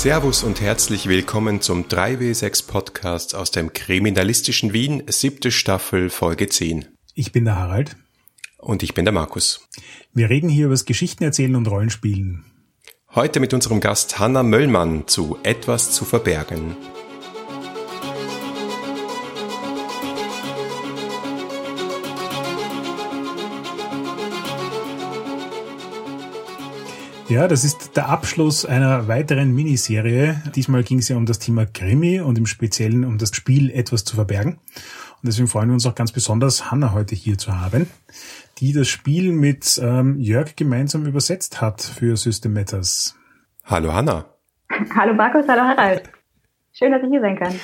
Servus und herzlich willkommen zum 3W6 Podcast aus dem kriminalistischen Wien, siebte Staffel, Folge 10. Ich bin der Harald. Und ich bin der Markus. Wir reden hier über das Geschichten erzählen und Rollenspielen. Heute mit unserem Gast Hanna Möllmann zu Etwas zu verbergen. Ja, das ist der Abschluss einer weiteren Miniserie. Diesmal ging es ja um das Thema Krimi und im Speziellen um das Spiel etwas zu verbergen. Und deswegen freuen wir uns auch ganz besonders, Hanna heute hier zu haben, die das Spiel mit ähm, Jörg gemeinsam übersetzt hat für System Matters. Hallo Hanna. Hallo Markus, hallo Harald. Schön, dass ich hier sein kann.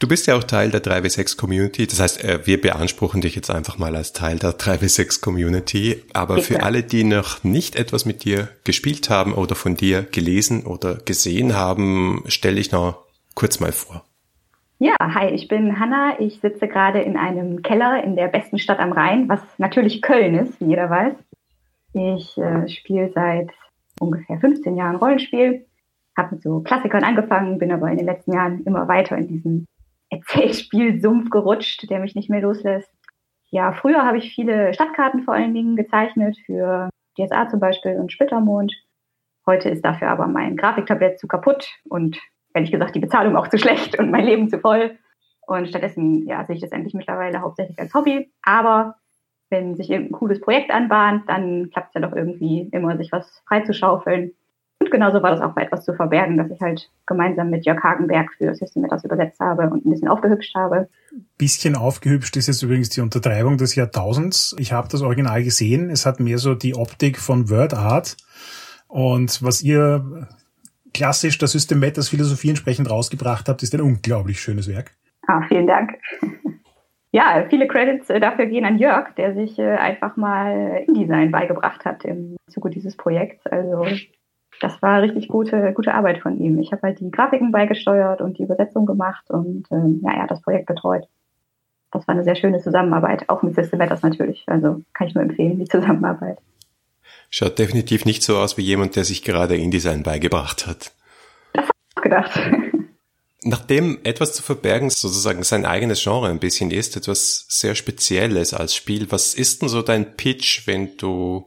Du bist ja auch Teil der 3W6 Community. Das heißt, äh, wir beanspruchen dich jetzt einfach mal als Teil der 3W6 Community. Aber Bitte. für alle, die noch nicht etwas mit dir gespielt haben oder von dir gelesen oder gesehen haben, stelle ich noch kurz mal vor. Ja, hi, ich bin Hanna. Ich sitze gerade in einem Keller in der besten Stadt am Rhein, was natürlich Köln ist, wie jeder weiß. Ich äh, spiele seit ungefähr 15 Jahren Rollenspiel, habe mit so Klassikern angefangen, bin aber in den letzten Jahren immer weiter in diesen Erzählspielsumpf gerutscht, der mich nicht mehr loslässt. Ja, früher habe ich viele Stadtkarten vor allen Dingen gezeichnet für DSA zum Beispiel und Splittermond. Heute ist dafür aber mein Grafiktablett zu kaputt und ehrlich gesagt die Bezahlung auch zu schlecht und mein Leben zu voll. Und stattdessen ja, sehe ich das endlich mittlerweile hauptsächlich als Hobby. Aber wenn sich irgendein cooles Projekt anbahnt, dann klappt es ja doch irgendwie immer, sich was freizuschaufeln. Und genauso war das auch bei etwas zu verbergen, dass ich halt gemeinsam mit Jörg Hagenberg für System etwas übersetzt habe und ein bisschen aufgehübscht habe. Bisschen aufgehübscht ist jetzt übrigens die Untertreibung des Jahrtausends. Ich habe das Original gesehen. Es hat mehr so die Optik von Word Art. Und was ihr klassisch der System Matters Philosophie entsprechend rausgebracht habt, ist ein unglaublich schönes Werk. Ah, vielen Dank. Ja, viele Credits äh, dafür gehen an Jörg, der sich äh, einfach mal InDesign beigebracht hat im Zuge dieses Projekts. Also das war richtig gute, gute Arbeit von ihm. Ich habe halt die Grafiken beigesteuert und die Übersetzung gemacht und ähm, ja, er hat das Projekt betreut. Das war eine sehr schöne Zusammenarbeit, auch mit System Matters natürlich. Also kann ich nur empfehlen, die Zusammenarbeit. Schaut definitiv nicht so aus wie jemand, der sich gerade InDesign beigebracht hat. Das habe ich auch gedacht. Nachdem etwas zu verbergen sozusagen sein eigenes Genre ein bisschen ist, etwas sehr Spezielles als Spiel, was ist denn so dein Pitch, wenn du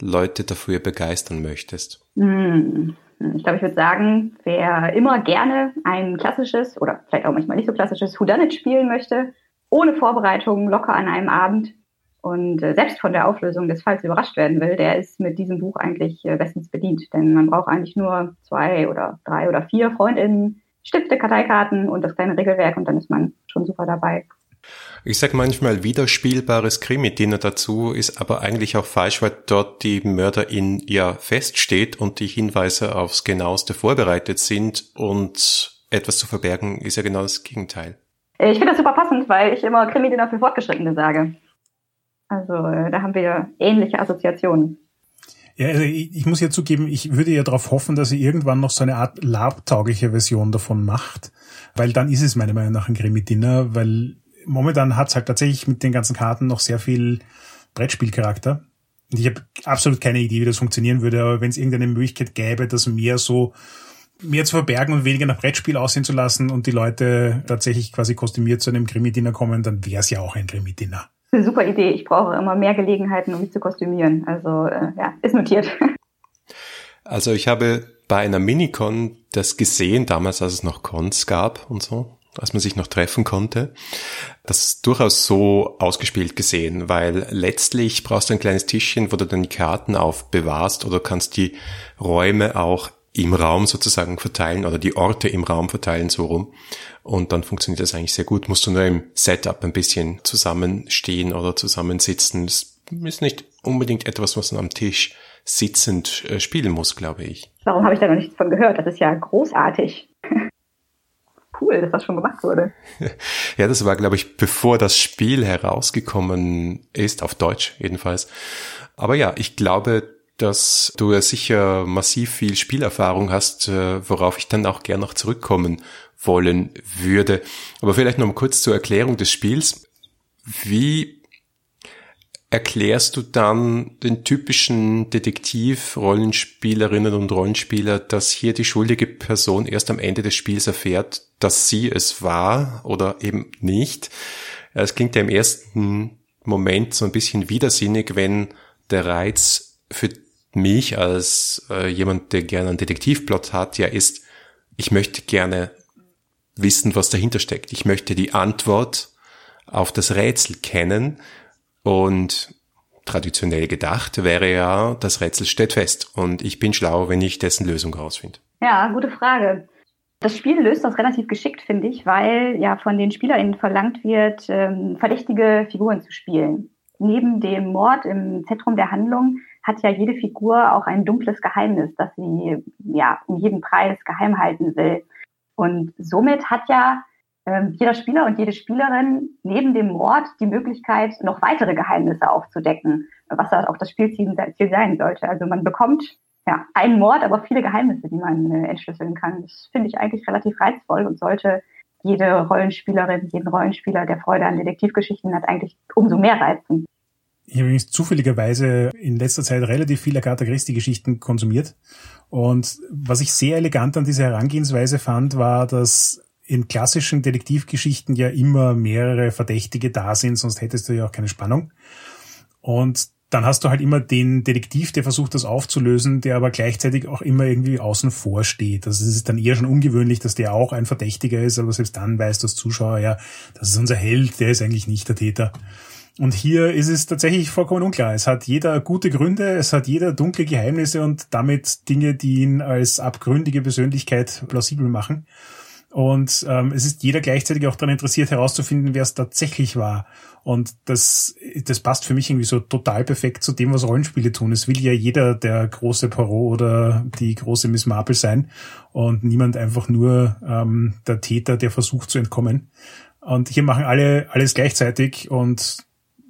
Leute dafür begeistern möchtest? Hm. Ich glaube, ich würde sagen, wer immer gerne ein klassisches oder vielleicht auch manchmal nicht so klassisches Whodunit spielen möchte, ohne Vorbereitung, locker an einem Abend und äh, selbst von der Auflösung des Falls überrascht werden will, der ist mit diesem Buch eigentlich äh, bestens bedient. Denn man braucht eigentlich nur zwei oder drei oder vier Freundinnen, Stifte, Karteikarten und das kleine Regelwerk und dann ist man schon super dabei. Ich sag manchmal wiederspielbares Krimi-Dinner dazu, ist aber eigentlich auch falsch, weil dort die Mörderin ja feststeht und die Hinweise aufs genaueste vorbereitet sind und etwas zu verbergen ist ja genau das Gegenteil. Ich finde das super passend, weil ich immer Krimi-Dinner für Fortgeschrittene sage. Also äh, da haben wir ähnliche Assoziationen. Ja, also ich, ich muss ja zugeben, ich würde ja darauf hoffen, dass ihr irgendwann noch so eine Art labtaugliche Version davon macht, weil dann ist es meiner Meinung nach ein Krimi-Dinner, weil momentan hat es halt tatsächlich mit den ganzen Karten noch sehr viel Brettspielcharakter. Und ich habe absolut keine Idee, wie das funktionieren würde, aber wenn es irgendeine Möglichkeit gäbe, das mehr so mehr zu verbergen und weniger nach Brettspiel aussehen zu lassen und die Leute tatsächlich quasi kostümiert zu einem Krimi-Dinner kommen, dann wäre es ja auch ein Krimi-Dinner. Eine super Idee. Ich brauche immer mehr Gelegenheiten, um mich zu kostümieren. Also äh, ja, ist notiert. Also ich habe bei einer Minicon das gesehen, damals als es noch Cons gab und so als man sich noch treffen konnte, das durchaus so ausgespielt gesehen, weil letztlich brauchst du ein kleines Tischchen, wo du dann die Karten aufbewahrst oder kannst die Räume auch im Raum sozusagen verteilen oder die Orte im Raum verteilen so rum. Und dann funktioniert das eigentlich sehr gut. Musst du nur im Setup ein bisschen zusammenstehen oder zusammensitzen. Das ist nicht unbedingt etwas, was man am Tisch sitzend äh, spielen muss, glaube ich. Warum habe ich da noch nichts von gehört? Das ist ja großartig cool, dass das schon gemacht wurde. Ja, das war, glaube ich, bevor das Spiel herausgekommen ist, auf Deutsch jedenfalls. Aber ja, ich glaube, dass du sicher massiv viel Spielerfahrung hast, äh, worauf ich dann auch gern noch zurückkommen wollen würde. Aber vielleicht noch mal kurz zur Erklärung des Spiels. Wie erklärst du dann den typischen Detektiv-Rollenspielerinnen und Rollenspieler, dass hier die schuldige Person erst am Ende des Spiels erfährt, dass sie es war oder eben nicht? Es klingt ja im ersten Moment so ein bisschen widersinnig, wenn der Reiz für mich als äh, jemand, der gerne einen Detektivplot hat, ja ist, ich möchte gerne wissen, was dahinter steckt. Ich möchte die Antwort auf das Rätsel kennen und traditionell gedacht wäre ja, das Rätsel steht fest und ich bin schlau, wenn ich dessen Lösung herausfinde. Ja, gute Frage. Das Spiel löst das relativ geschickt, finde ich, weil ja von den SpielerInnen verlangt wird, ähm, verdächtige Figuren zu spielen. Neben dem Mord im Zentrum der Handlung hat ja jede Figur auch ein dunkles Geheimnis, das sie ja um jeden Preis geheim halten will. Und somit hat ja jeder Spieler und jede Spielerin neben dem Mord die Möglichkeit, noch weitere Geheimnisse aufzudecken, was da auch das Spielziel sein sollte. Also man bekommt ja einen Mord, aber viele Geheimnisse, die man äh, entschlüsseln kann. Das finde ich eigentlich relativ reizvoll und sollte jede Rollenspielerin, jeden Rollenspieler, der Freude an Detektivgeschichten hat, eigentlich umso mehr reizen. Ich habe übrigens zufälligerweise in letzter Zeit relativ viele Agatha Christie-Geschichten konsumiert. Und was ich sehr elegant an dieser Herangehensweise fand, war, dass in klassischen Detektivgeschichten ja immer mehrere Verdächtige da sind, sonst hättest du ja auch keine Spannung. Und dann hast du halt immer den Detektiv, der versucht, das aufzulösen, der aber gleichzeitig auch immer irgendwie außen vor steht. Also es ist dann eher schon ungewöhnlich, dass der auch ein Verdächtiger ist, aber selbst dann weiß das Zuschauer ja, das ist unser Held, der ist eigentlich nicht der Täter. Und hier ist es tatsächlich vollkommen unklar. Es hat jeder gute Gründe, es hat jeder dunkle Geheimnisse und damit Dinge, die ihn als abgründige Persönlichkeit plausibel machen. Und ähm, es ist jeder gleichzeitig auch daran interessiert herauszufinden, wer es tatsächlich war. Und das, das passt für mich irgendwie so total perfekt zu dem, was Rollenspiele tun. Es will ja jeder der große Poirot oder die große Miss Marple sein und niemand einfach nur ähm, der Täter, der versucht zu entkommen. Und hier machen alle alles gleichzeitig und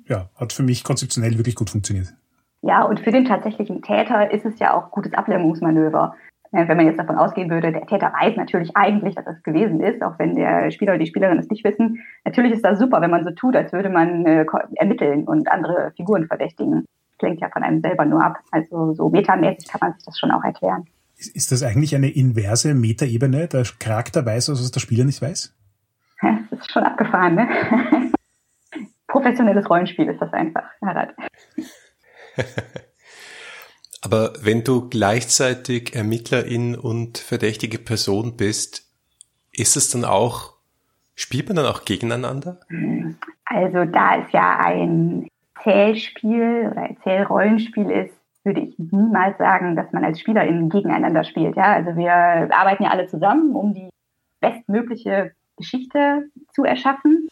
ja, hat für mich konzeptionell wirklich gut funktioniert. Ja, und für den tatsächlichen Täter ist es ja auch gutes Ablenkungsmanöver. Wenn man jetzt davon ausgehen würde, der Täter weiß natürlich eigentlich, dass es gewesen ist, auch wenn der Spieler oder die Spielerin es nicht wissen. Natürlich ist das super, wenn man so tut, als würde man äh, ermitteln und andere Figuren verdächtigen. Klingt ja von einem selber nur ab. Also so metamäßig kann man sich das schon auch erklären. Ist das eigentlich eine inverse Metaebene? Der Charakter weiß, was der Spieler nicht weiß? Das ist schon abgefahren, ne? Professionelles Rollenspiel ist das einfach, Harald. Aber wenn du gleichzeitig Ermittlerin und verdächtige Person bist, ist es dann auch, spielt man dann auch gegeneinander? Also da es ja ein Zählspiel oder ein Zählrollenspiel ist, würde ich niemals sagen, dass man als Spielerin gegeneinander spielt. Ja, also wir arbeiten ja alle zusammen, um die bestmögliche Geschichte zu erschaffen.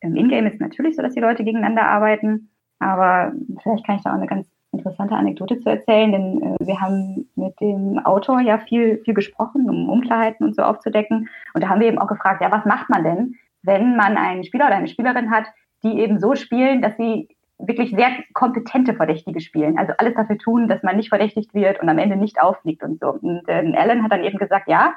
Im Ingame ist es natürlich so, dass die Leute gegeneinander arbeiten, aber vielleicht kann ich da auch eine ganz interessante Anekdote zu erzählen, denn äh, wir haben mit dem Autor ja viel, viel gesprochen, um Unklarheiten und so aufzudecken. Und da haben wir eben auch gefragt, ja, was macht man denn, wenn man einen Spieler oder eine Spielerin hat, die eben so spielen, dass sie wirklich sehr kompetente Verdächtige spielen. Also alles dafür tun, dass man nicht verdächtigt wird und am Ende nicht auffliegt und so. Und äh, Alan hat dann eben gesagt, ja,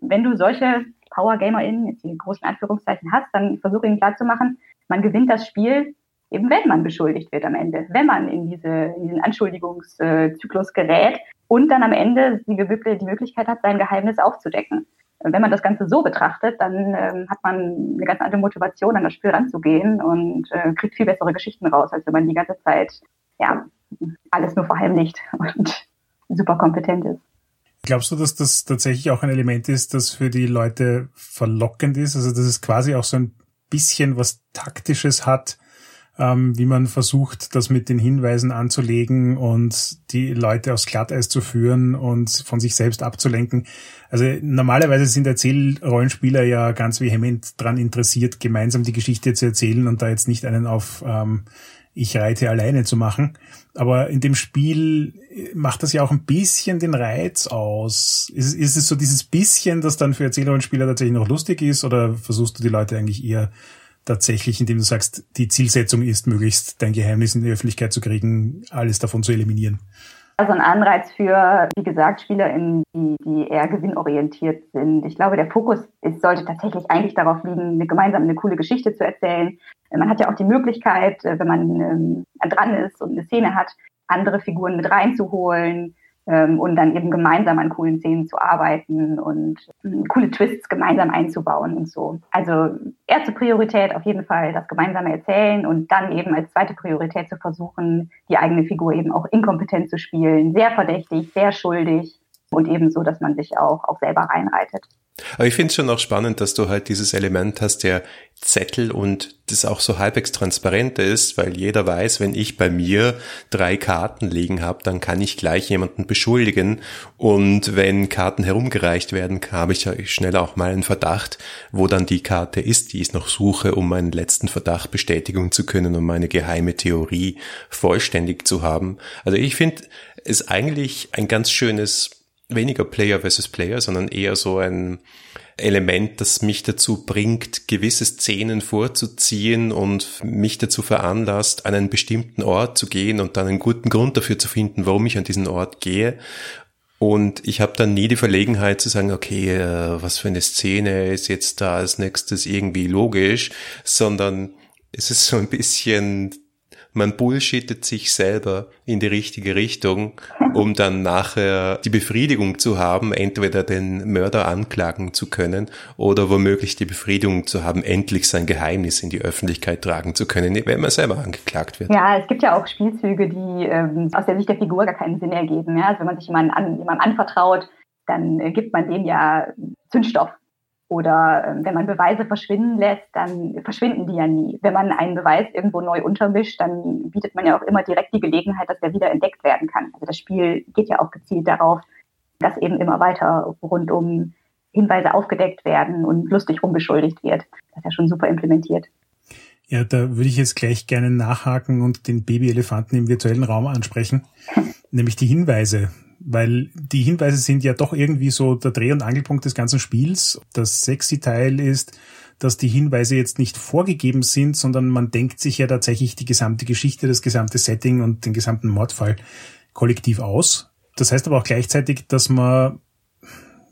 wenn du solche Power-GamerInnen, jetzt die großen Anführungszeichen hast, dann versuche ihnen klarzumachen, man gewinnt das Spiel eben wenn man beschuldigt wird am Ende, wenn man in, diese, in diesen Anschuldigungszyklus gerät und dann am Ende die, Möglichkeit hat, sein Geheimnis aufzudecken. Wenn man das Ganze so betrachtet, dann ähm, hat man eine ganz andere Motivation, an das Spiel ranzugehen und äh, kriegt viel bessere Geschichten raus, als wenn man die ganze Zeit ja alles nur verheimlicht und super kompetent ist. Glaubst du, dass das tatsächlich auch ein Element ist, das für die Leute verlockend ist? Also dass es quasi auch so ein bisschen was Taktisches hat, ähm, wie man versucht, das mit den Hinweisen anzulegen und die Leute aufs Glatteis zu führen und von sich selbst abzulenken. Also normalerweise sind Erzählrollenspieler ja ganz vehement dran interessiert, gemeinsam die Geschichte zu erzählen und da jetzt nicht einen auf ähm, ich reite alleine zu machen. Aber in dem Spiel macht das ja auch ein bisschen den Reiz aus. Ist, ist es so dieses bisschen, das dann für Erzählrollenspieler tatsächlich noch lustig ist oder versuchst du die Leute eigentlich eher tatsächlich, indem du sagst, die Zielsetzung ist, möglichst dein Geheimnis in die Öffentlichkeit zu kriegen, alles davon zu eliminieren? Also ein Anreiz für, wie gesagt, SpielerInnen, die, die eher gewinnorientiert sind. Ich glaube, der Fokus ist, sollte tatsächlich eigentlich darauf liegen, eine gemeinsam eine coole Geschichte zu erzählen. Man hat ja auch die Möglichkeit, wenn man ähm, dran ist und eine Szene hat, andere Figuren mit reinzuholen, und dann eben gemeinsam an coolen Szenen zu arbeiten und ähm, coole Twists gemeinsam einzubauen und so. Also erste Priorität auf jeden Fall das gemeinsame Erzählen und dann eben als zweite Priorität zu versuchen, die eigene Figur eben auch inkompetent zu spielen, sehr verdächtig, sehr schuldig und eben so, dass man sich auch, auch selber reinreitet. Aber ich finde es schon auch spannend, dass du halt dieses Element hast, der Zettel und das auch so halbwegs transparent ist, weil jeder weiß, wenn ich bei mir drei Karten liegen habe, dann kann ich gleich jemanden beschuldigen. Und wenn Karten herumgereicht werden, habe ich schnell auch mal einen Verdacht, wo dann die Karte ist, die ich noch suche, um meinen letzten Verdacht bestätigen zu können, um meine geheime Theorie vollständig zu haben. Also ich finde es eigentlich ein ganz schönes weniger Player versus Player, sondern eher so ein Element, das mich dazu bringt, gewisse Szenen vorzuziehen und mich dazu veranlasst, an einen bestimmten Ort zu gehen und dann einen guten Grund dafür zu finden, warum ich an diesen Ort gehe. Und ich habe dann nie die Verlegenheit zu sagen, okay, äh, was für eine Szene ist jetzt da als nächstes irgendwie logisch, sondern es ist so ein bisschen man bullshittet sich selber in die richtige Richtung, um dann nachher die Befriedigung zu haben, entweder den Mörder anklagen zu können oder womöglich die Befriedigung zu haben, endlich sein Geheimnis in die Öffentlichkeit tragen zu können, wenn man selber angeklagt wird. Ja, es gibt ja auch Spielzüge, die ähm, aus der Sicht der Figur gar keinen Sinn ergeben. Ja? Also wenn man sich jemandem, an, jemandem anvertraut, dann äh, gibt man dem ja Zündstoff oder äh, wenn man Beweise verschwinden lässt, dann verschwinden die ja nie. Wenn man einen Beweis irgendwo neu untermischt, dann bietet man ja auch immer direkt die Gelegenheit, dass der wieder entdeckt werden kann. Also das Spiel geht ja auch gezielt darauf, dass eben immer weiter rund um Hinweise aufgedeckt werden und lustig rumbeschuldigt wird. Das ist ja schon super implementiert. Ja, da würde ich jetzt gleich gerne nachhaken und den Babyelefanten im virtuellen Raum ansprechen, nämlich die Hinweise weil die Hinweise sind ja doch irgendwie so der Dreh- und Angelpunkt des ganzen Spiels. Das sexy Teil ist, dass die Hinweise jetzt nicht vorgegeben sind, sondern man denkt sich ja tatsächlich die gesamte Geschichte, das gesamte Setting und den gesamten Mordfall kollektiv aus. Das heißt aber auch gleichzeitig, dass man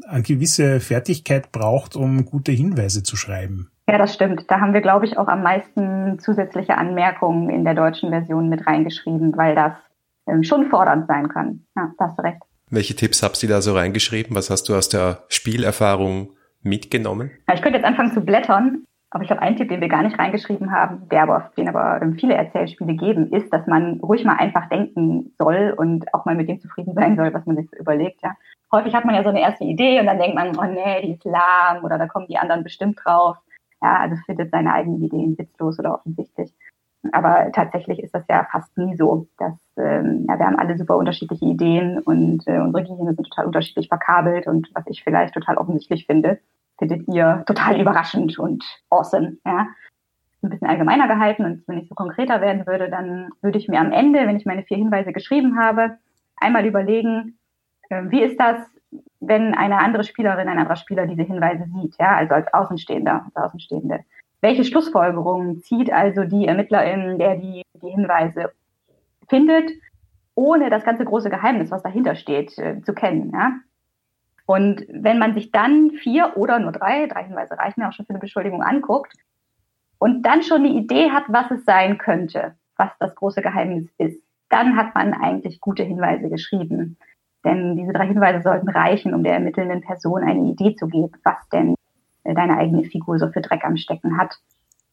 eine gewisse Fertigkeit braucht, um gute Hinweise zu schreiben. Ja, das stimmt. Da haben wir, glaube ich, auch am meisten zusätzliche Anmerkungen in der deutschen Version mit reingeschrieben, weil das schon fordernd sein kann. Ja, da hast du recht. Welche Tipps habt ihr da so reingeschrieben? Was hast du aus der Spielerfahrung mitgenommen? Ja, ich könnte jetzt anfangen zu blättern, aber ich habe einen Tipp, den wir gar nicht reingeschrieben haben, der aber, den aber ähm, viele Erzählspiele geben, ist, dass man ruhig mal einfach denken soll und auch mal mit dem zufrieden sein soll, was man sich so überlegt. Ja. Häufig hat man ja so eine erste Idee und dann denkt man, oh nee, die ist lahm oder da kommen die anderen bestimmt drauf. Ja, also findet seine eigenen Ideen witzlos oder offensichtlich. Aber tatsächlich ist das ja fast nie so. Dass, ähm, ja, wir haben alle super unterschiedliche Ideen und äh, unsere Gehirne sind total unterschiedlich verkabelt und was ich vielleicht total offensichtlich finde, findet ihr total überraschend und awesome. Ja? Ein bisschen allgemeiner gehalten und wenn ich so konkreter werden würde, dann würde ich mir am Ende, wenn ich meine vier Hinweise geschrieben habe, einmal überlegen, äh, wie ist das, wenn eine andere Spielerin, ein anderer Spieler diese Hinweise sieht, ja, also als Außenstehender, als Außenstehende. Welche Schlussfolgerungen zieht also die Ermittlerin, der die, die Hinweise findet, ohne das ganze große Geheimnis, was dahinter steht, äh, zu kennen? Ja? Und wenn man sich dann vier oder nur drei, drei Hinweise reichen ja auch schon für eine Beschuldigung anguckt und dann schon eine Idee hat, was es sein könnte, was das große Geheimnis ist, dann hat man eigentlich gute Hinweise geschrieben. Denn diese drei Hinweise sollten reichen, um der ermittelnden Person eine Idee zu geben, was denn äh, deine eigene Figur so für Dreck am Stecken hat.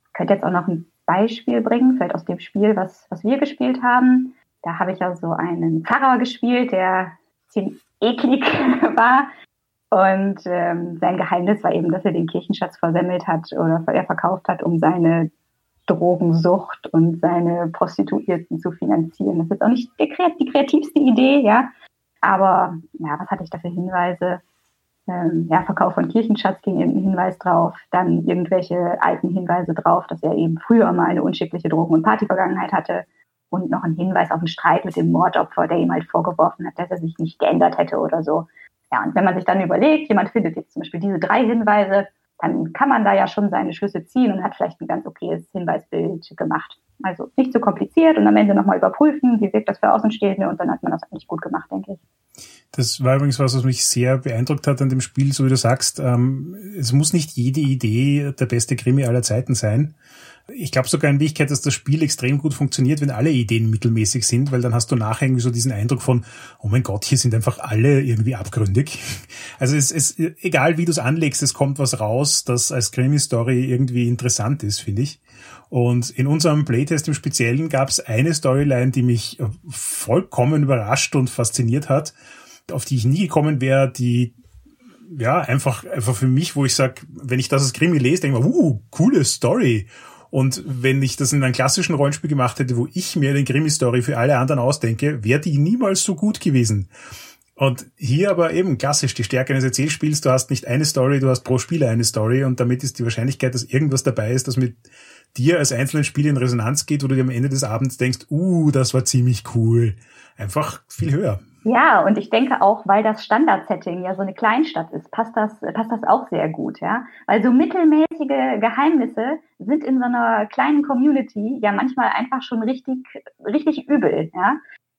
Ich könnte jetzt auch noch ein Beispiel bringen, vielleicht aus dem Spiel, was, was wir gespielt haben. Da habe ich ja so einen Pfarrer gespielt, der ziemlich eklig war. Und ähm, sein Geheimnis war eben, dass er den Kirchenschatz versemmelt hat oder er verkauft hat, um seine Drogensucht und seine Prostituierten zu finanzieren. Das ist auch nicht die kreativste Idee, ja. Aber ja, was hatte ich da für Hinweise? Ähm, ja, Verkauf von Kirchenschatz ging eben ein Hinweis drauf, dann irgendwelche alten Hinweise drauf, dass er eben früher mal eine unschickliche Drogen- und Partyvergangenheit hatte und noch ein Hinweis auf einen Streit mit dem Mordopfer, der ihm halt vorgeworfen hat, dass er sich nicht geändert hätte oder so. Ja, und wenn man sich dann überlegt, jemand findet jetzt zum Beispiel diese drei Hinweise, dann kann man da ja schon seine Schlüsse ziehen und hat vielleicht ein ganz okayes Hinweisbild gemacht. Also nicht zu kompliziert und am Ende nochmal überprüfen, wie wirkt das für Außenstehende und dann hat man das eigentlich gut gemacht, denke ich. Das war übrigens was, was mich sehr beeindruckt hat an dem Spiel, so wie du sagst. Ähm, es muss nicht jede Idee der beste Krimi aller Zeiten sein. Ich glaube sogar in Wirklichkeit, dass das Spiel extrem gut funktioniert, wenn alle Ideen mittelmäßig sind, weil dann hast du nachher irgendwie so diesen Eindruck von, oh mein Gott, hier sind einfach alle irgendwie abgründig. Also es ist, egal wie du es anlegst, es kommt was raus, das als Krimi-Story irgendwie interessant ist, finde ich. Und in unserem Playtest im Speziellen gab es eine Storyline, die mich vollkommen überrascht und fasziniert hat auf die ich nie gekommen wäre, die ja einfach einfach für mich, wo ich sag, wenn ich das als Krimi lese, denke ich mir, uh, coole Story. Und wenn ich das in einem klassischen Rollenspiel gemacht hätte, wo ich mir den Krimi-Story für alle anderen ausdenke, wäre die niemals so gut gewesen. Und hier aber eben klassisch die Stärke eines Erzählspiels, du hast nicht eine Story, du hast pro Spieler eine Story und damit ist die Wahrscheinlichkeit, dass irgendwas dabei ist, das mit dir als einzelnen Spiel in Resonanz geht, wo du dir am Ende des Abends denkst, uh, das war ziemlich cool, einfach viel höher. Ja, und ich denke auch, weil das Standard-Setting ja so eine Kleinstadt ist, passt das, passt das auch sehr gut, ja. Weil so mittelmäßige Geheimnisse sind in so einer kleinen Community ja manchmal einfach schon richtig, richtig übel, ja.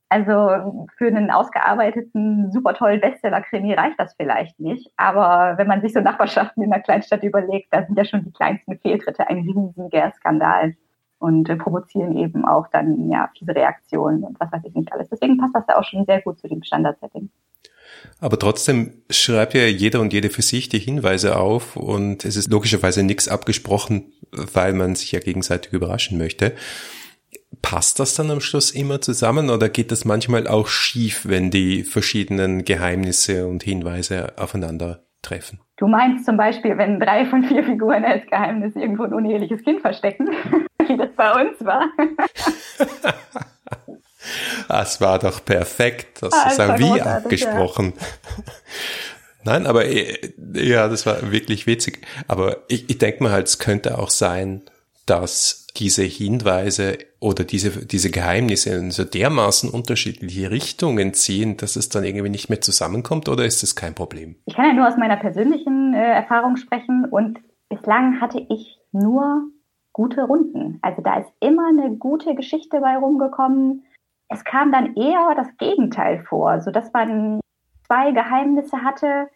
Also für einen ausgearbeiteten, super tollen Bestseller-Krimi reicht das vielleicht nicht. Aber wenn man sich so Nachbarschaften in einer Kleinstadt überlegt, da sind ja schon die kleinsten Fehltritte ein riesiger Skandal und äh, provozieren eben auch dann ja fiese Reaktionen und was weiß ich nicht alles. Deswegen passt das ja auch schon sehr gut zu dem Standard-Setting. Aber trotzdem schreibt ja jeder und jede für sich die Hinweise auf und es ist logischerweise nichts abgesprochen, weil man sich ja gegenseitig überraschen möchte. Passt das dann am Schluss immer zusammen oder geht das manchmal auch schief, wenn die verschiedenen Geheimnisse und Hinweise aufeinander treffen? Du meinst zum Beispiel, wenn drei von vier Figuren als Geheimnis irgendwo ein uneheliches Kind verstecken? wie das bei uns war. das war doch perfekt. Das ah, ist ja wie abgesprochen. Ja. Nein, aber äh, ja, das war wirklich witzig. Aber ich, ich denke mal halt, es könnte auch sein, dass diese Hinweise oder diese, diese Geheimnisse in so dermaßen unterschiedliche Richtungen ziehen, dass es dann irgendwie nicht mehr zusammenkommt oder ist das kein Problem? Ich kann ja nur aus meiner persönlichen äh, Erfahrung sprechen und bislang hatte ich nur gute Runden. Also da ist immer eine gute Geschichte bei rumgekommen. Es kam dann eher das Gegenteil vor, so dass man zwei Geheimnisse hatte,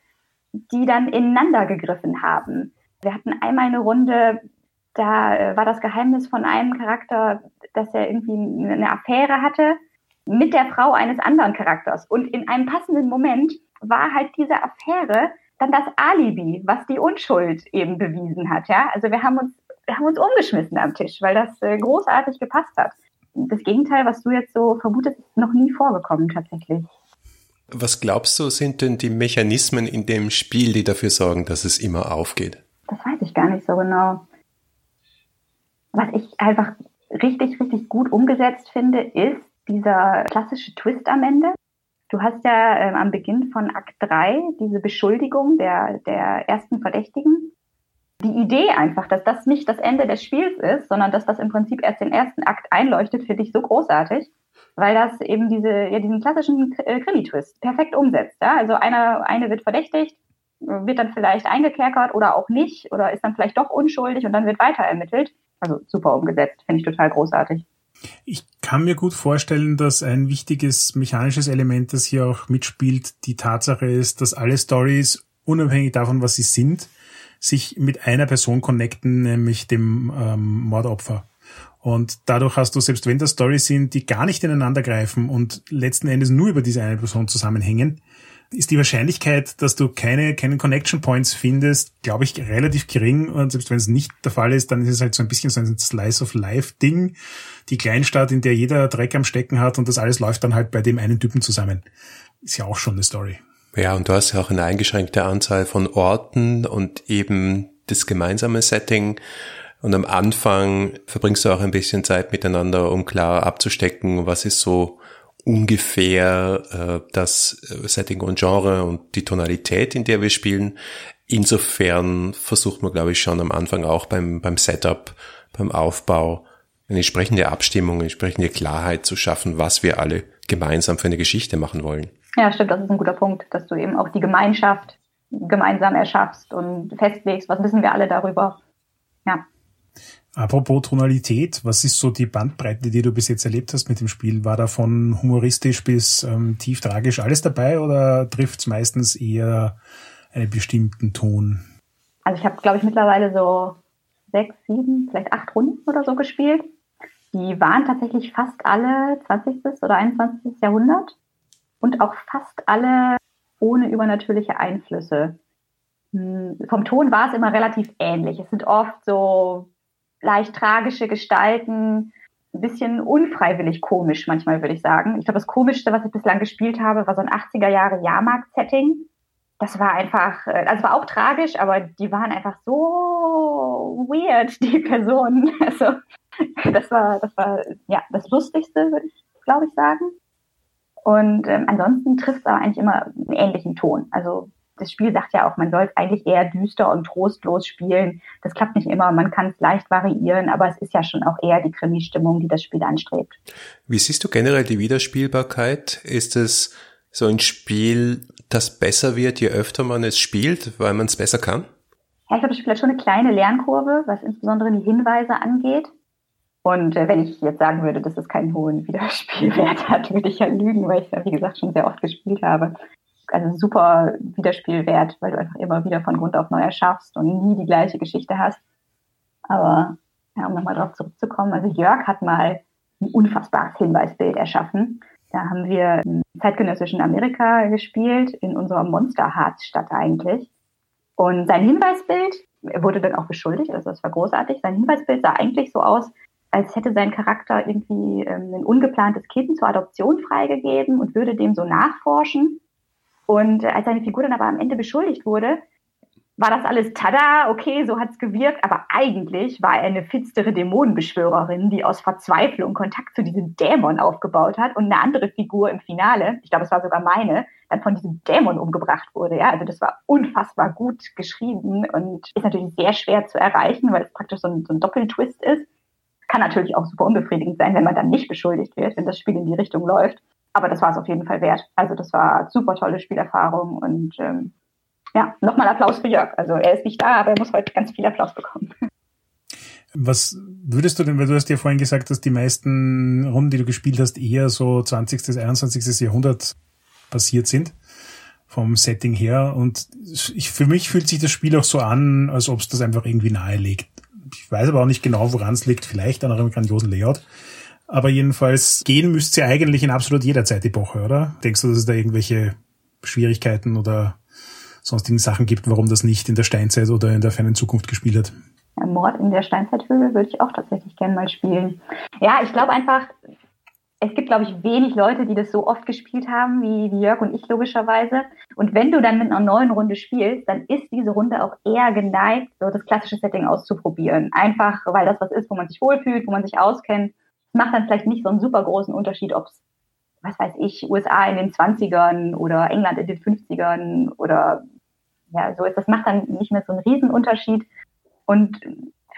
die dann ineinander gegriffen haben. Wir hatten einmal eine Runde, da äh, war das Geheimnis von einem Charakter, dass er irgendwie eine Affäre hatte mit der Frau eines anderen Charakters. Und in einem passenden Moment war halt diese Affäre dann das Alibi, was die Unschuld eben bewiesen hat. Ja, also wir haben uns haben uns umgeschmissen am Tisch, weil das äh, großartig gepasst hat. Das Gegenteil, was du jetzt so vermutest, ist noch nie vorgekommen tatsächlich. Was glaubst du, sind denn die Mechanismen in dem Spiel, die dafür sorgen, dass es immer aufgeht? Das weiß ich gar nicht so genau. Was ich einfach richtig, richtig gut umgesetzt finde, ist dieser klassische Twist am Ende. Du hast ja äh, am Beginn von Akt 3 diese Beschuldigung der, der ersten Verdächtigen die Idee einfach, dass das nicht das Ende des Spiels ist, sondern dass das im Prinzip erst den ersten Akt einleuchtet, finde ich so großartig, weil das eben diese, ja, diesen klassischen äh, Krimi-Twist perfekt umsetzt. Ja? Also einer, eine wird verdächtigt, wird dann vielleicht eingekerkert oder auch nicht oder ist dann vielleicht doch unschuldig und dann wird weiter ermittelt. Also super umgesetzt, finde ich total großartig. Ich kann mir gut vorstellen, dass ein wichtiges mechanisches Element, das hier auch mitspielt, die Tatsache ist, dass alle Stories, unabhängig davon, was sie sind, sich mit einer Person connecten, nämlich dem ähm, Mordopfer. Und dadurch hast du, selbst wenn das Stories sind, die gar nicht ineinander greifen und letzten Endes nur über diese eine Person zusammenhängen, ist die Wahrscheinlichkeit, dass du keine, keine Connection Points findest, glaube ich, relativ gering. Und selbst wenn es nicht der Fall ist, dann ist es halt so ein bisschen so ein Slice of Life Ding. Die Kleinstadt, in der jeder Dreck am Stecken hat und das alles läuft dann halt bei dem einen Typen zusammen. Ist ja auch schon eine Story. Ja, und du hast ja auch eine eingeschränkte Anzahl von Orten und eben das gemeinsame Setting. Und am Anfang verbringst du auch ein bisschen Zeit miteinander, um klar abzustecken, was ist so ungefähr äh, das Setting und Genre und die Tonalität, in der wir spielen. Insofern versucht man, glaube ich, schon am Anfang auch beim, beim Setup, beim Aufbau eine entsprechende Abstimmung, eine entsprechende Klarheit zu schaffen, was wir alle gemeinsam für eine Geschichte machen wollen. Ja, stimmt, das ist ein guter Punkt, dass du eben auch die Gemeinschaft gemeinsam erschaffst und festlegst, was wissen wir alle darüber. Ja. Apropos Tonalität, was ist so die Bandbreite, die du bis jetzt erlebt hast mit dem Spiel? War da von humoristisch bis ähm, tief tragisch alles dabei oder trifft es meistens eher einen bestimmten Ton? Also ich habe, glaube ich, mittlerweile so sechs, sieben, vielleicht acht Runden oder so gespielt. Die waren tatsächlich fast alle 20. oder 21. Jahrhundert und auch fast alle ohne übernatürliche Einflüsse. Hm, vom Ton war es immer relativ ähnlich. Es sind oft so leicht tragische Gestalten, ein bisschen unfreiwillig komisch manchmal, würde ich sagen. Ich glaube, das Komischste, was ich bislang gespielt habe, war so ein 80er Jahre Jahrmarkt-Setting. Das war einfach, äh, also war auch tragisch, aber die waren einfach so weird, die Personen. Also das war, das war ja das Lustigste, würde ich, glaube ich, sagen. Und ähm, ansonsten trifft es aber eigentlich immer einen ähnlichen Ton. Also das Spiel sagt ja auch, man soll es eigentlich eher düster und trostlos spielen. Das klappt nicht immer, man kann es leicht variieren, aber es ist ja schon auch eher die Krimi-Stimmung, die das Spiel anstrebt. Wie siehst du generell die Wiederspielbarkeit? Ist es so ein Spiel, das besser wird, je öfter man es spielt, weil man es besser kann? Ja, ich glaube, das Spiel hat schon eine kleine Lernkurve, was insbesondere die Hinweise angeht. Und äh, wenn ich jetzt sagen würde, dass es keinen hohen Wiederspielwert hat, würde ich ja lügen, weil ich es wie gesagt, schon sehr oft gespielt habe also super Wiederspielwert, weil du einfach immer wieder von Grund auf neu erschaffst und nie die gleiche Geschichte hast. Aber ja, um nochmal darauf zurückzukommen, also Jörg hat mal ein unfassbares Hinweisbild erschaffen. Da haben wir im zeitgenössischen Amerika gespielt, in unserer Monsterharz-Stadt eigentlich. Und sein Hinweisbild, er wurde dann auch beschuldigt, also das war großartig, sein Hinweisbild sah eigentlich so aus, als hätte sein Charakter irgendwie ähm, ein ungeplantes Kind zur Adoption freigegeben und würde dem so nachforschen. Und als seine Figur dann aber am Ende beschuldigt wurde, war das alles tada, okay, so hat's gewirkt, aber eigentlich war er eine finstere Dämonenbeschwörerin, die aus Verzweiflung Kontakt zu diesem Dämon aufgebaut hat und eine andere Figur im Finale, ich glaube, es war sogar meine, dann von diesem Dämon umgebracht wurde. Ja, also das war unfassbar gut geschrieben und ist natürlich sehr schwer zu erreichen, weil es praktisch so ein, so ein Doppeltwist ist. Kann natürlich auch super unbefriedigend sein, wenn man dann nicht beschuldigt wird, wenn das Spiel in die Richtung läuft. Aber das war es auf jeden Fall wert. Also das war super tolle Spielerfahrung und ähm, ja, nochmal Applaus für Jörg. Also er ist nicht da, aber er muss heute ganz viel Applaus bekommen. Was würdest du denn, weil du hast ja vorhin gesagt, dass die meisten Runden, die du gespielt hast, eher so 20. 21. Jahrhundert passiert sind vom Setting her. Und ich, für mich fühlt sich das Spiel auch so an, als ob es das einfach irgendwie nahelegt. Ich weiß aber auch nicht genau, woran es liegt. Vielleicht an einem grandiosen Layout. Aber jedenfalls gehen müsste sie eigentlich in absolut jeder Zeitepoche, oder? Denkst du, dass es da irgendwelche Schwierigkeiten oder sonstigen Sachen gibt, warum das nicht in der Steinzeit oder in der fernen Zukunft gespielt hat? Mord in der Steinzeithöhle würde ich auch tatsächlich gerne mal spielen. Ja, ich glaube einfach, es gibt, glaube ich, wenig Leute, die das so oft gespielt haben wie, wie Jörg und ich logischerweise. Und wenn du dann mit einer neuen Runde spielst, dann ist diese Runde auch eher geneigt, so das klassische Setting auszuprobieren. Einfach, weil das was ist, wo man sich wohlfühlt, wo man sich auskennt macht dann vielleicht nicht so einen super großen Unterschied, ob es, was weiß ich, USA in den 20ern oder England in den 50ern oder ja, so ist. Das macht dann nicht mehr so einen Riesenunterschied. Und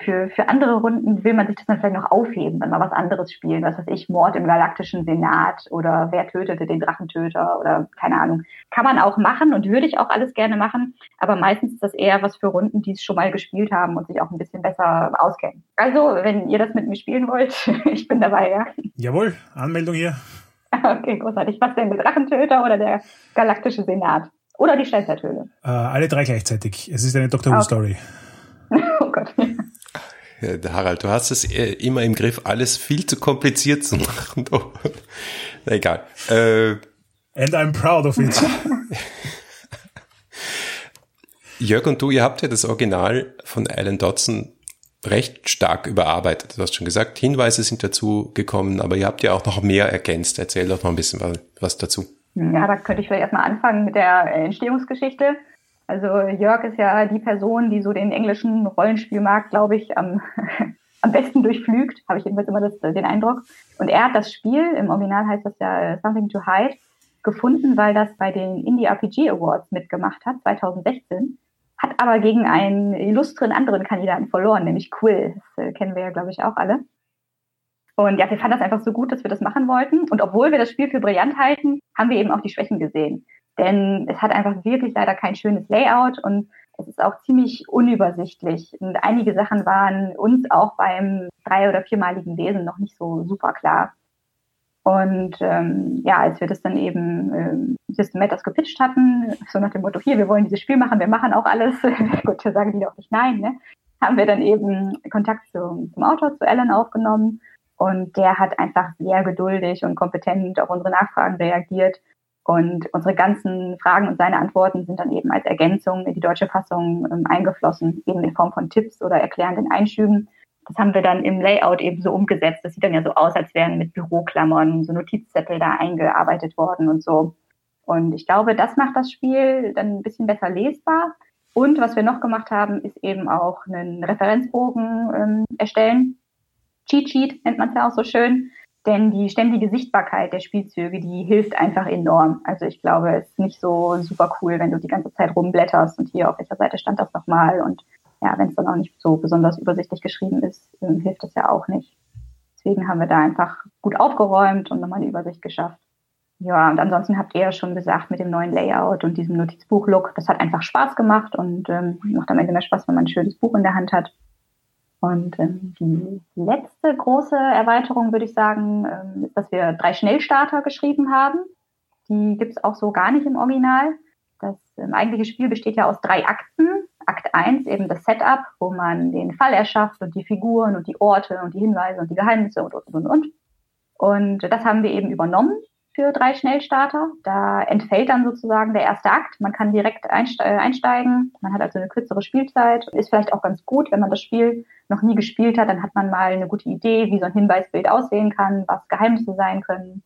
für, für andere Runden will man sich das dann vielleicht noch aufheben, dann mal was anderes spielen, was weiß ich, Mord im galaktischen Senat oder wer tötete den Drachentöter oder keine Ahnung. Kann man auch machen und würde ich auch alles gerne machen, aber meistens ist das eher was für Runden, die es schon mal gespielt haben und sich auch ein bisschen besser auskennen. Also, wenn ihr das mit mir spielen wollt, ich bin dabei, ja. Jawohl, Anmeldung hier. Okay, großartig. Was denn, der Drachentöter oder der galaktische Senat? Oder die Steinzeithöhle? Äh, alle drei gleichzeitig. Es ist eine Doctor Who-Story. Okay. Gott. Harald, du hast es äh, immer im Griff, alles viel zu kompliziert zu machen. Na egal. Äh, And I'm proud of it. Jörg und du, ihr habt ja das Original von Alan Dodson recht stark überarbeitet. Du hast schon gesagt, Hinweise sind dazu gekommen, aber ihr habt ja auch noch mehr ergänzt. Erzähl doch noch ein bisschen was dazu. Ja, da könnte ich vielleicht erstmal anfangen mit der Entstehungsgeschichte. Also Jörg ist ja die Person, die so den englischen Rollenspielmarkt, glaube ich, am, am besten durchflügt, habe ich jedenfalls immer das, den Eindruck. Und er hat das Spiel, im Original heißt das ja Something to Hide, gefunden, weil das bei den Indie RPG Awards mitgemacht hat, 2016, hat aber gegen einen illustren anderen Kandidaten verloren, nämlich Quill. Das äh, kennen wir ja, glaube ich, auch alle. Und ja, wir fanden das einfach so gut, dass wir das machen wollten. Und obwohl wir das Spiel für brillant halten, haben wir eben auch die Schwächen gesehen. Denn es hat einfach wirklich leider kein schönes Layout und Es ist auch ziemlich unübersichtlich. Und einige Sachen waren uns auch beim drei- oder viermaligen Lesen noch nicht so super klar. Und ähm, ja, als wir das dann eben ähm, Systematas gepitcht hatten, so nach dem Motto, hier, wir wollen dieses Spiel machen, wir machen auch alles, gut, da sagen die doch nicht nein, ne? haben wir dann eben Kontakt zum, zum Autor, zu Alan aufgenommen. Und der hat einfach sehr geduldig und kompetent auf unsere Nachfragen reagiert. Und unsere ganzen Fragen und seine Antworten sind dann eben als Ergänzung in die deutsche Fassung ähm, eingeflossen, eben in Form von Tipps oder erklärenden Einschüben. Das haben wir dann im Layout eben so umgesetzt. Das sieht dann ja so aus, als wären mit Büroklammern so Notizzettel da eingearbeitet worden und so. Und ich glaube, das macht das Spiel dann ein bisschen besser lesbar. Und was wir noch gemacht haben, ist eben auch einen Referenzbogen ähm, erstellen. Cheat Sheet nennt man es ja auch so schön. Denn die ständige Sichtbarkeit der Spielzüge, die hilft einfach enorm. Also ich glaube, es ist nicht so super cool, wenn du die ganze Zeit rumblätterst und hier auf welcher Seite stand das nochmal. Und ja, wenn es dann auch nicht so besonders übersichtlich geschrieben ist, ähm, hilft das ja auch nicht. Deswegen haben wir da einfach gut aufgeräumt und nochmal eine Übersicht geschafft. Ja, und ansonsten habt ihr ja schon gesagt, mit dem neuen Layout und diesem Notizbuch-Look, das hat einfach Spaß gemacht und ähm, macht am Ende mehr Spaß, wenn man ein schönes Buch in der Hand hat. Und ähm, die letzte große Erweiterung, würde ich sagen, ähm, ist, dass wir drei Schnellstarter geschrieben haben. Die gibt es auch so gar nicht im Original. Das ähm, eigentliche Spiel besteht ja aus drei Akten. Akt 1 eben das Setup, wo man den Fall erschafft und die Figuren und die Orte und die Hinweise und die Geheimnisse und, und, und, und. Und das haben wir eben übernommen für drei Schnellstarter. Da entfällt dann sozusagen der erste Akt. Man kann direkt äh, einsteigen. Man hat also eine kürzere Spielzeit. Ist vielleicht auch ganz gut, wenn man das Spiel noch nie gespielt hat, dann hat man mal eine gute Idee, wie so ein Hinweisbild aussehen kann, was Geheimnisse sein können.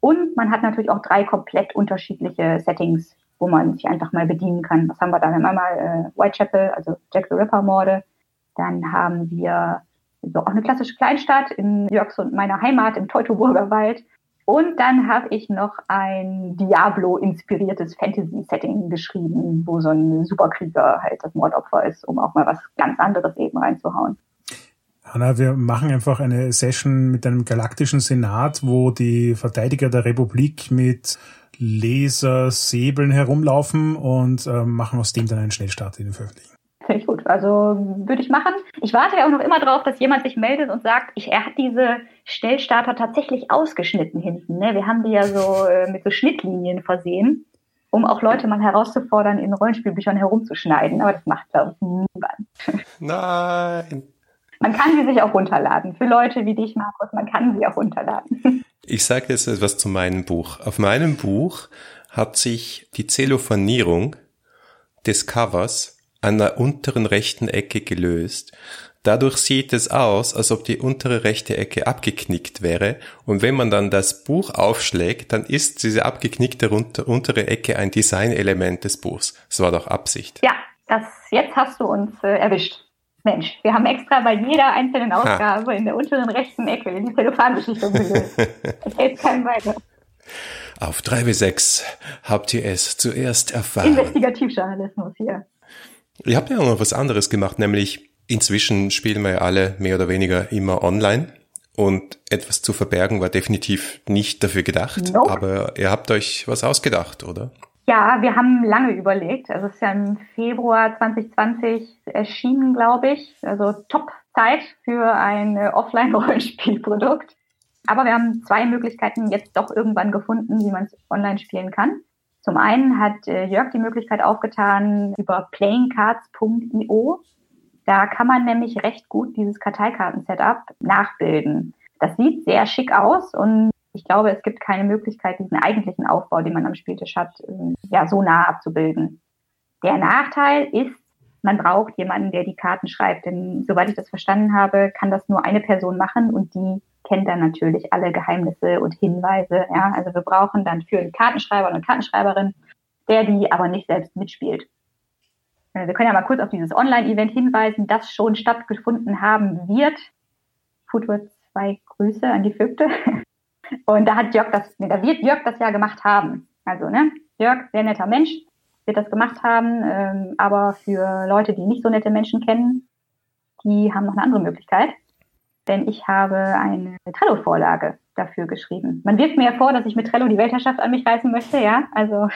Und man hat natürlich auch drei komplett unterschiedliche Settings, wo man sich einfach mal bedienen kann. Was haben wir da? Wir haben einmal äh, Whitechapel, also Jack the Ripper Morde. Dann haben wir so auch eine klassische Kleinstadt in Jörgs und meiner Heimat im Teutoburger Wald. Und dann habe ich noch ein Diablo-inspiriertes Fantasy-Setting geschrieben, wo so ein Superkrieger halt das Mordopfer ist, um auch mal was ganz anderes eben reinzuhauen. Hanna, wir machen einfach eine Session mit einem galaktischen Senat, wo die Verteidiger der Republik mit Lasersäbeln herumlaufen und äh, machen aus dem dann einen Schnellstart in den Veröffentlichen. Finde ich gut. Also würde ich machen. Ich warte ja auch noch immer drauf, dass jemand sich meldet und sagt, ich, er hat diese Stellstarter tatsächlich ausgeschnitten hinten. Ne? Wir haben die ja so äh, mit so Schnittlinien versehen, um auch Leute mal herauszufordern, in Rollenspielbüchern herumzuschneiden. Aber das macht, glaube ich, niemand. Nein. Man kann sie sich auch runterladen. Für Leute wie dich, Markus, man kann sie auch runterladen. Ich sage jetzt etwas zu meinem Buch. Auf meinem Buch hat sich die Zellophanierung des Covers an der unteren rechten Ecke gelöst. Dadurch sieht es aus, als ob die untere rechte Ecke abgeknickt wäre. Und wenn man dann das Buch aufschlägt, dann ist diese abgeknickte untere Ecke ein Designelement des Buchs. Das war doch Absicht. Ja, das, jetzt hast du uns äh, erwischt. Mensch, wir haben extra bei jeder einzelnen Ausgabe ha. in der unteren rechten Ecke die Telefonbeschichtung gelöst. Das hält keinem weiter. Auf 3W6 habt ihr es zuerst erfahren. Investigativjournalismus hier. Ihr habt ja auch noch was anderes gemacht, nämlich inzwischen spielen wir ja alle mehr oder weniger immer online. Und etwas zu verbergen war definitiv nicht dafür gedacht. Nope. Aber ihr habt euch was ausgedacht, oder? Ja, wir haben lange überlegt. Also es ist ja im Februar 2020 erschienen, glaube ich. Also Top-Zeit für ein Offline-Rollenspielprodukt. Aber wir haben zwei Möglichkeiten jetzt doch irgendwann gefunden, wie man es online spielen kann. Zum einen hat äh, Jörg die Möglichkeit aufgetan über playingcards.io. Da kann man nämlich recht gut dieses Karteikarten-Setup nachbilden. Das sieht sehr schick aus und ich glaube, es gibt keine Möglichkeit, diesen eigentlichen Aufbau, den man am Spieltisch hat, äh, ja, so nah abzubilden. Der Nachteil ist, man braucht jemanden, der die Karten schreibt. Denn soweit ich das verstanden habe, kann das nur eine Person machen und die kennt dann natürlich alle Geheimnisse und Hinweise. Ja, also wir brauchen dann für einen Kartenschreiber und eine Kartenschreiberin, der die aber nicht selbst mitspielt. Äh, wir können ja mal kurz auf dieses Online-Event hinweisen, das schon stattgefunden haben wird. Futur zwei Grüße an die Vögte. Und da hat Jörg das, da wird Jörg das ja gemacht haben. Also, ne, Jörg, sehr netter Mensch, wird das gemacht haben. Ähm, aber für Leute, die nicht so nette Menschen kennen, die haben noch eine andere Möglichkeit denn ich habe eine Trello-Vorlage dafür geschrieben. Man wirft mir ja vor, dass ich mit Trello die Weltherrschaft an mich reißen möchte, ja. Also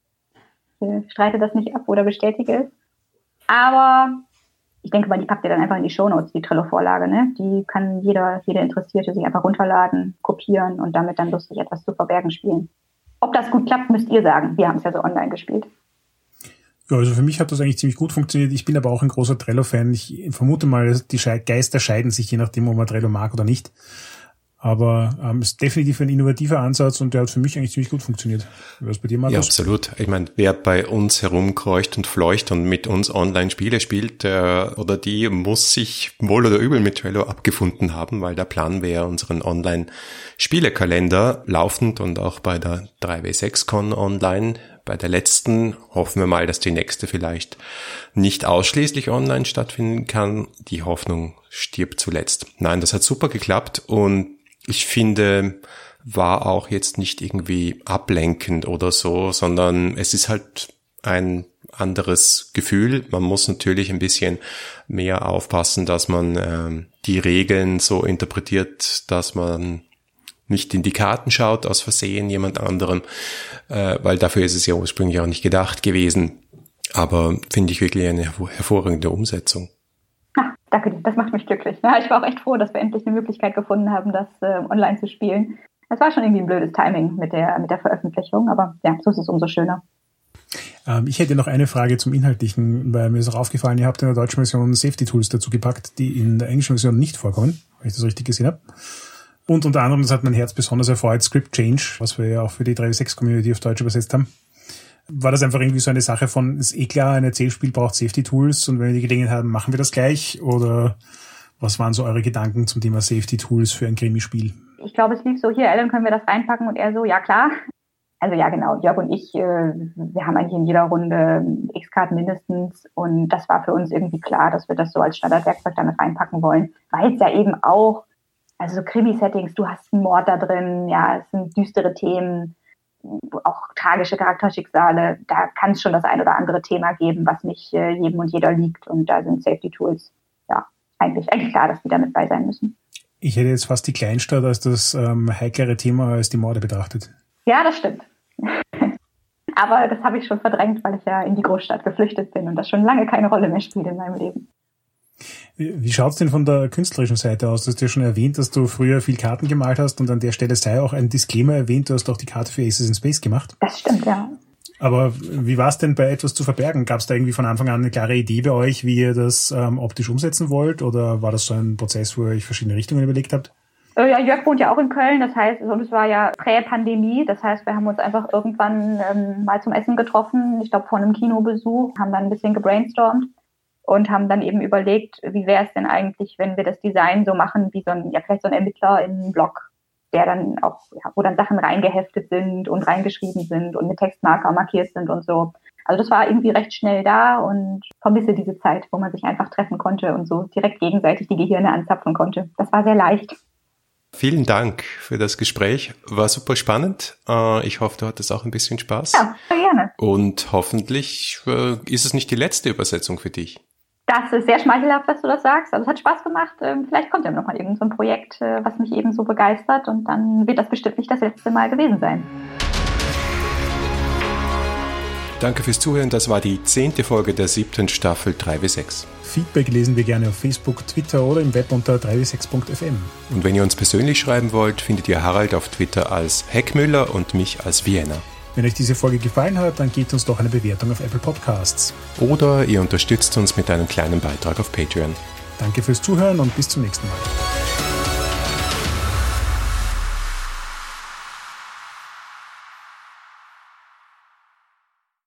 ich streite das nicht ab oder bestätige es. Aber ich denke mal, die packt ihr dann einfach in die Shownotes, die Trello-Vorlage. Ne? Die kann jeder, jeder Interessierte sich einfach runterladen, kopieren und damit dann lustig etwas zu verbergen spielen. Ob das gut klappt, müsst ihr sagen. Wir haben es ja so online gespielt. Ja, also für mich hat das eigentlich ziemlich gut funktioniert. Ich bin aber auch ein großer Trello-Fan. Ich vermute mal, die Geister scheiden sich, je nachdem, ob man Trello mag oder nicht. Aber ähm, ist definitiv ein innovativer Ansatz und der hat für mich eigentlich ziemlich gut funktioniert. Was bei dir, Markus? Ja, absolut. Ich meine, wer bei uns herumkreucht und fleucht und mit uns Online-Spiele spielt, der oder die muss sich wohl oder übel mit Trello abgefunden haben, weil planen wir ja unseren Online-Spielekalender laufend und auch bei der 3W6Con online. Bei der letzten hoffen wir mal, dass die nächste vielleicht nicht ausschließlich online stattfinden kann. Die Hoffnung stirbt zuletzt. Nein, das hat super geklappt und ich finde, war auch jetzt nicht irgendwie ablenkend oder so, sondern es ist halt ein anderes Gefühl. Man muss natürlich ein bisschen mehr aufpassen, dass man ähm, die Regeln so interpretiert, dass man nicht in die Karten schaut aus Versehen jemand anderem, äh, weil dafür ist es ja ursprünglich auch nicht gedacht gewesen. Aber finde ich wirklich eine hervorragende Umsetzung. Danke dir, das macht mich glücklich. Ja, ich war auch echt froh, dass wir endlich eine Möglichkeit gefunden haben, das äh, online zu spielen. Es war schon irgendwie ein blödes Timing mit der, mit der Veröffentlichung, aber ja, so ist es umso schöner. Ähm, ich hätte noch eine Frage zum Inhaltlichen, weil mir ist auch aufgefallen, ihr habt in der deutschen Version Safety Tools dazu gepackt, die in der englischen Version nicht vorkommen, wenn ich das richtig gesehen habe. Und unter anderem, das hat mein Herz besonders erfreut, Script Change, was wir ja auch für die 3.6 Community auf Deutsch übersetzt haben war das einfach irgendwie so eine Sache von, ist eh klar, ein Erzählspiel braucht Safety Tools und wenn wir die Gelegenheit haben, machen wir das gleich? Oder was waren so eure Gedanken zum Thema Safety Tools für ein Krimispiel? Ich glaube, es lief so, hier, Alan, können wir das reinpacken? Und er so, ja klar. Also ja, genau, Jörg und ich, äh, wir haben eigentlich in jeder Runde X-Card mindestens und das war für uns irgendwie klar, dass wir das so als Standardwerkzeug damit reinpacken wollen, weil es ja eben auch, also so Krimi-Settings, du hast einen Mord da drin, ja, es sind düstere Themen, auch tragische Charakterschicksale, da kann es schon das ein oder andere Thema geben, was nicht äh, jedem und jeder liegt. Und da sind Safety Tools, ja, eigentlich, eigentlich klar, dass die damit bei sein müssen. Ich hätte jetzt fast die Kleinstadt als das ähm, heiklere Thema als die Morde betrachtet. Ja, das stimmt. Aber das habe ich schon verdrängt, weil ich ja in die Großstadt geflüchtet bin und das schon lange keine Rolle mehr spielt in meinem Leben. Wie schaut's denn von der künstlerischen Seite aus? Du hast ja schon erwähnt, dass du früher viel Karten gemalt hast und an der Stelle sei auch ein Disclaimer erwähnt, du hast auch die Karte für Aces in Space gemacht. Das stimmt, ja. Aber wie war es denn bei etwas zu verbergen? Gab es da irgendwie von Anfang an eine klare Idee bei euch, wie ihr das ähm, optisch umsetzen wollt? Oder war das so ein Prozess, wo ihr euch verschiedene Richtungen überlegt habt? Äh, ja, Jörg wohnt ja auch in Köln, das heißt, und es war ja Prä-Pandemie, das heißt, wir haben uns einfach irgendwann ähm, mal zum Essen getroffen, ich glaube vor einem Kinobesuch, haben dann ein bisschen gebrainstormt und haben dann eben überlegt, wie wäre es denn eigentlich, wenn wir das Design so machen wie so ein, ja vielleicht so ein Ermittler in einem Blog, der dann auch, ja, wo dann Sachen reingeheftet sind und reingeschrieben sind und mit Textmarker markiert sind und so. Also das war irgendwie recht schnell da und vermisse diese Zeit, wo man sich einfach treffen konnte und so direkt gegenseitig die Gehirne anzapfen konnte. Das war sehr leicht. Vielen Dank für das Gespräch. War super spannend. Äh, ich hoffe, du hattest auch ein bisschen Spaß. Ja, sehr gerne. Und hoffentlich äh, ist es nicht die letzte Übersetzung für dich. Das ist sehr schmeichelhaft, dass du das sagst. Also es hat Spaß gemacht. Ähm, vielleicht kommt ja noch mal irgendein so Projekt, äh, was mich eben so begeistert und dann wird das bestimmt nicht das letzte Mal gewesen sein. Danke fürs Zuhören. Das war die zehnte Folge der siebten Staffel 3W6. Feedback lesen wir gerne auf Facebook, Twitter oder im Web unter 3w6.fm. Und wenn ihr uns persönlich schreiben wollt, findet ihr Harald auf Twitter als Heckmüller und mich als Vienna. Wenn euch diese Folge gefallen hat, dann gebt uns doch eine Bewertung auf Apple Podcasts. Oder ihr unterstützt uns mit einem kleinen Beitrag auf Patreon. Danke fürs Zuhören und bis zum nächsten Mal.